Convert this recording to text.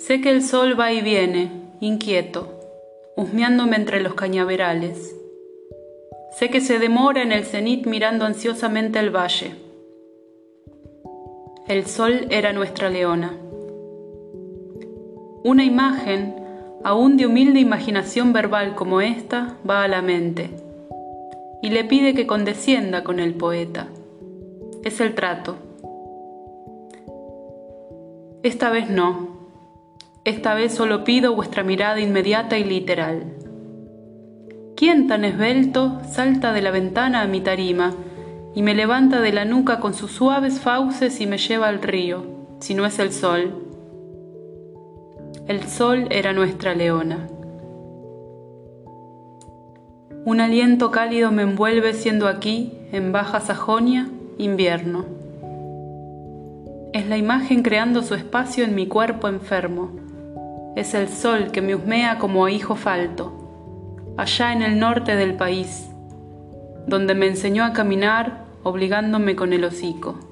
Sé que el sol va y viene, inquieto, husmeándome entre los cañaverales. Sé que se demora en el cenit mirando ansiosamente el valle. El sol era nuestra leona. Una imagen, aún de humilde imaginación verbal como esta, va a la mente y le pide que condescienda con el poeta. Es el trato. Esta vez no. Esta vez solo pido vuestra mirada inmediata y literal. ¿Quién tan esbelto salta de la ventana a mi tarima y me levanta de la nuca con sus suaves fauces y me lleva al río, si no es el sol? El sol era nuestra leona. Un aliento cálido me envuelve siendo aquí, en Baja Sajonia, invierno. Es la imagen creando su espacio en mi cuerpo enfermo. Es el sol que me husmea como hijo falto, allá en el norte del país, donde me enseñó a caminar obligándome con el hocico.